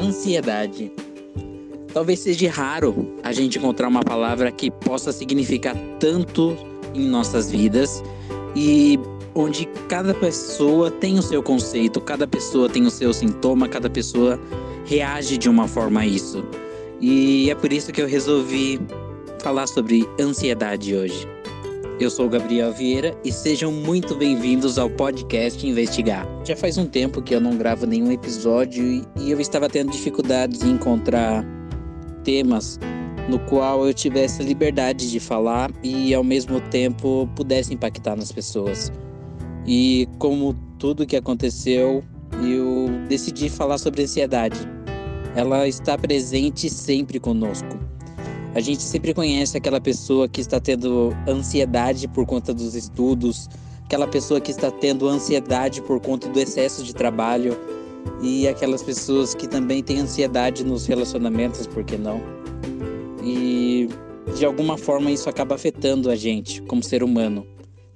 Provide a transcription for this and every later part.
Ansiedade. Talvez seja raro a gente encontrar uma palavra que possa significar tanto em nossas vidas e onde cada pessoa tem o seu conceito, cada pessoa tem o seu sintoma, cada pessoa reage de uma forma a isso. E é por isso que eu resolvi falar sobre ansiedade hoje. Eu sou o Gabriel Vieira e sejam muito bem-vindos ao podcast Investigar. Já faz um tempo que eu não gravo nenhum episódio e eu estava tendo dificuldades em encontrar temas no qual eu tivesse liberdade de falar e ao mesmo tempo pudesse impactar nas pessoas. E como tudo que aconteceu, eu decidi falar sobre ansiedade. Ela está presente sempre conosco. A gente sempre conhece aquela pessoa que está tendo ansiedade por conta dos estudos, aquela pessoa que está tendo ansiedade por conta do excesso de trabalho e aquelas pessoas que também têm ansiedade nos relacionamentos, por que não? E de alguma forma isso acaba afetando a gente como ser humano,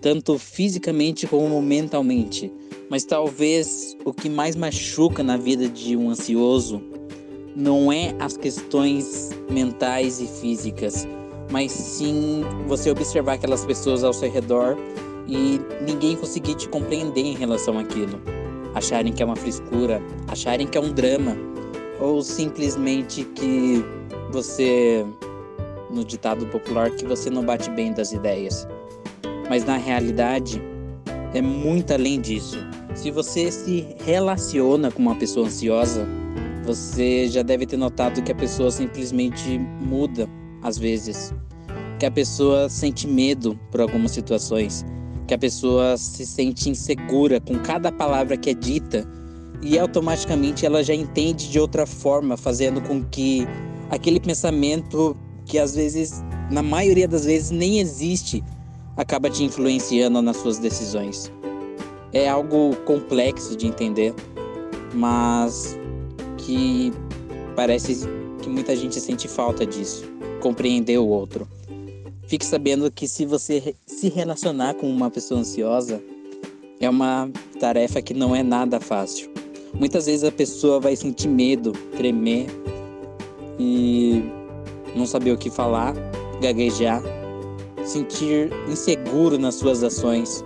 tanto fisicamente como mentalmente. Mas talvez o que mais machuca na vida de um ansioso não é as questões mentais e físicas, mas sim você observar aquelas pessoas ao seu redor e ninguém conseguir te compreender em relação àquilo. Acharem que é uma frescura, acharem que é um drama, ou simplesmente que você, no ditado popular, que você não bate bem das ideias. Mas na realidade, é muito além disso. Se você se relaciona com uma pessoa ansiosa, você já deve ter notado que a pessoa simplesmente muda às vezes, que a pessoa sente medo por algumas situações, que a pessoa se sente insegura com cada palavra que é dita. E automaticamente ela já entende de outra forma, fazendo com que aquele pensamento que às vezes, na maioria das vezes, nem existe, acaba te influenciando nas suas decisões. É algo complexo de entender, mas que parece que muita gente sente falta disso, compreender o outro. Fique sabendo que se você se relacionar com uma pessoa ansiosa, é uma tarefa que não é nada fácil. Muitas vezes a pessoa vai sentir medo, tremer e não saber o que falar, gaguejar, sentir inseguro nas suas ações.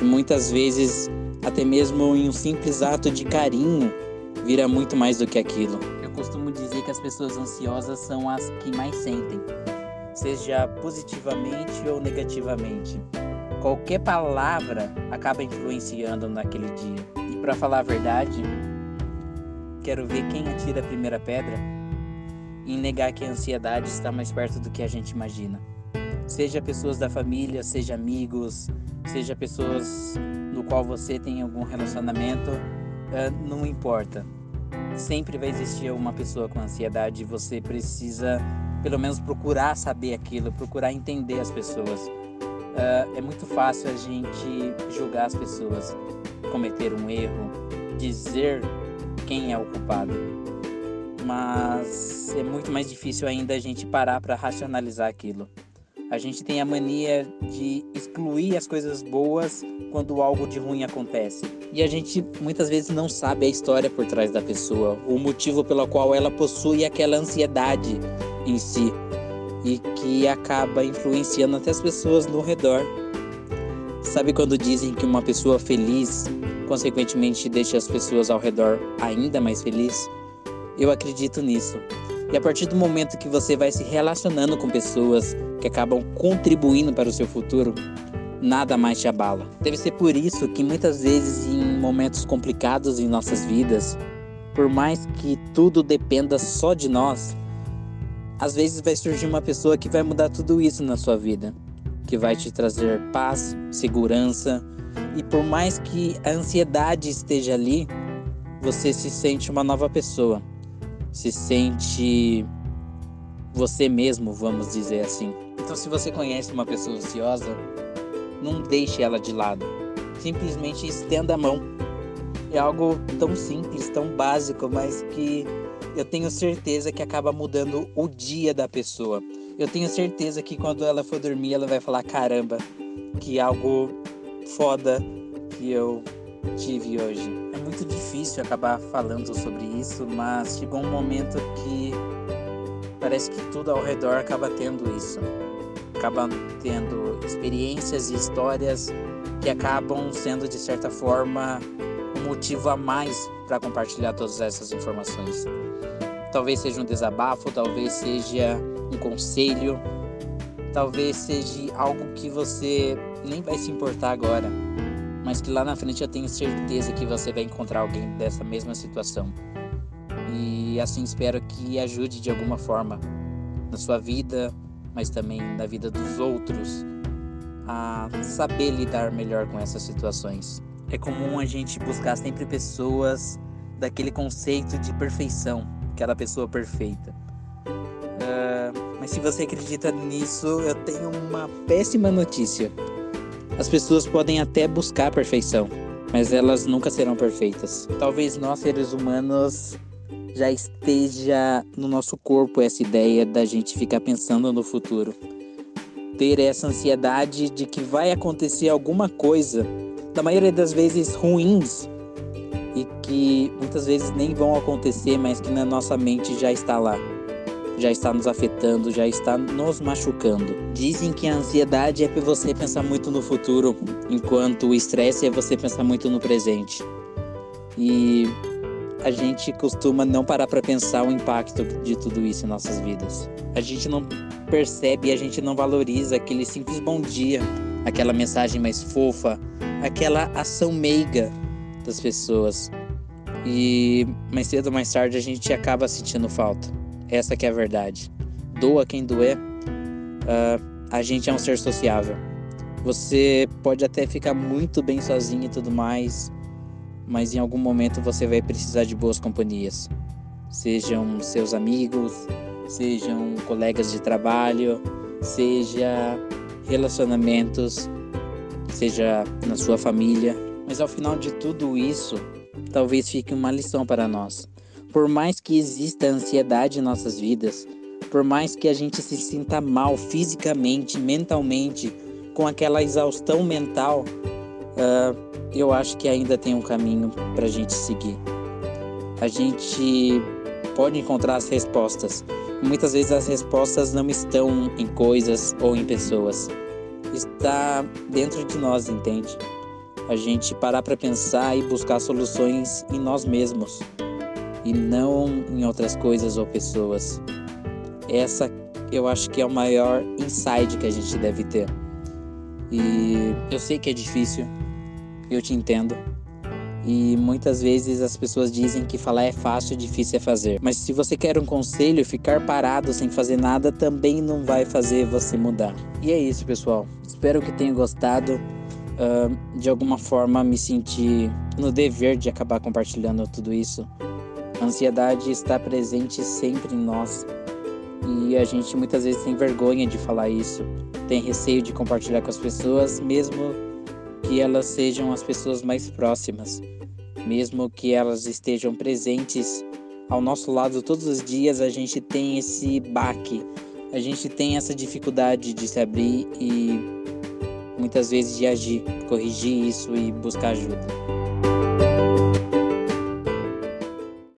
E muitas vezes, até mesmo em um simples ato de carinho, vira muito mais do que aquilo. Eu costumo dizer que as pessoas ansiosas são as que mais sentem, seja positivamente ou negativamente. Qualquer palavra acaba influenciando naquele dia. E para falar a verdade, quero ver quem atira a primeira pedra em negar que a ansiedade está mais perto do que a gente imagina. Seja pessoas da família, seja amigos, seja pessoas no qual você tem algum relacionamento, uh, não importa. Sempre vai existir uma pessoa com ansiedade e você precisa, pelo menos, procurar saber aquilo, procurar entender as pessoas. Uh, é muito fácil a gente julgar as pessoas, cometer um erro, dizer quem é o culpado. Mas é muito mais difícil ainda a gente parar para racionalizar aquilo. A gente tem a mania de excluir as coisas boas quando algo de ruim acontece. E a gente muitas vezes não sabe a história por trás da pessoa, o motivo pelo qual ela possui aquela ansiedade em si e que acaba influenciando até as pessoas no redor. Sabe quando dizem que uma pessoa feliz, consequentemente, deixa as pessoas ao redor ainda mais felizes? Eu acredito nisso. E a partir do momento que você vai se relacionando com pessoas que acabam contribuindo para o seu futuro, nada mais te abala. Deve ser por isso que muitas vezes em momentos complicados em nossas vidas, por mais que tudo dependa só de nós, às vezes vai surgir uma pessoa que vai mudar tudo isso na sua vida, que vai te trazer paz, segurança, e por mais que a ansiedade esteja ali, você se sente uma nova pessoa se sente você mesmo, vamos dizer assim. Então, se você conhece uma pessoa ansiosa, não deixe ela de lado. Simplesmente estenda a mão. É algo tão simples, tão básico, mas que eu tenho certeza que acaba mudando o dia da pessoa. Eu tenho certeza que quando ela for dormir, ela vai falar: caramba, que algo foda que eu tive hoje. Muito difícil acabar falando sobre isso, mas chegou um momento que parece que tudo ao redor acaba tendo isso. Acaba tendo experiências e histórias que acabam sendo, de certa forma, um motivo a mais para compartilhar todas essas informações. Talvez seja um desabafo, talvez seja um conselho, talvez seja algo que você nem vai se importar agora, mas que lá na frente eu tenho certeza que você vai encontrar alguém dessa mesma situação. E assim espero que ajude de alguma forma na sua vida, mas também na vida dos outros a saber lidar melhor com essas situações. É comum a gente buscar sempre pessoas daquele conceito de perfeição, aquela pessoa perfeita. Uh, mas se você acredita nisso, eu tenho uma péssima notícia. As pessoas podem até buscar a perfeição, mas elas nunca serão perfeitas. Talvez nós, seres humanos, já esteja no nosso corpo essa ideia da gente ficar pensando no futuro. Ter essa ansiedade de que vai acontecer alguma coisa, na maioria das vezes ruins, e que muitas vezes nem vão acontecer, mas que na nossa mente já está lá, já está nos afetando, já está nos machucando. Dizem que a ansiedade é para você pensar muito no futuro, enquanto o estresse é você pensar muito no presente. E a gente costuma não parar para pensar o impacto de tudo isso em nossas vidas. A gente não percebe, a gente não valoriza aquele simples bom dia, aquela mensagem mais fofa, aquela ação meiga das pessoas. E mais cedo ou mais tarde a gente acaba sentindo falta. Essa que é a verdade. Doa quem doer. Uh, a gente é um ser sociável. Você pode até ficar muito bem sozinho e tudo mais, mas em algum momento você vai precisar de boas companhias. Sejam seus amigos, sejam colegas de trabalho, seja relacionamentos, seja na sua família. Mas ao final de tudo isso, talvez fique uma lição para nós. Por mais que exista ansiedade em nossas vidas, por mais que a gente se sinta mal fisicamente, mentalmente, com aquela exaustão mental, uh, eu acho que ainda tem um caminho para a gente seguir. A gente pode encontrar as respostas. Muitas vezes as respostas não estão em coisas ou em pessoas. Está dentro de nós, entende? a gente parar para pensar e buscar soluções em nós mesmos e não em outras coisas ou pessoas. Essa eu acho que é o maior insight que a gente deve ter. E eu sei que é difícil, eu te entendo. E muitas vezes as pessoas dizem que falar é fácil, difícil é fazer. Mas se você quer um conselho, ficar parado sem fazer nada também não vai fazer você mudar. E é isso, pessoal. Espero que tenham gostado uh, de alguma forma me sentir no dever de acabar compartilhando tudo isso. A ansiedade está presente sempre em nós e a gente muitas vezes tem vergonha de falar isso, tem receio de compartilhar com as pessoas, mesmo que elas sejam as pessoas mais próximas, mesmo que elas estejam presentes ao nosso lado todos os dias, a gente tem esse baque, a gente tem essa dificuldade de se abrir e muitas vezes de agir, corrigir isso e buscar ajuda.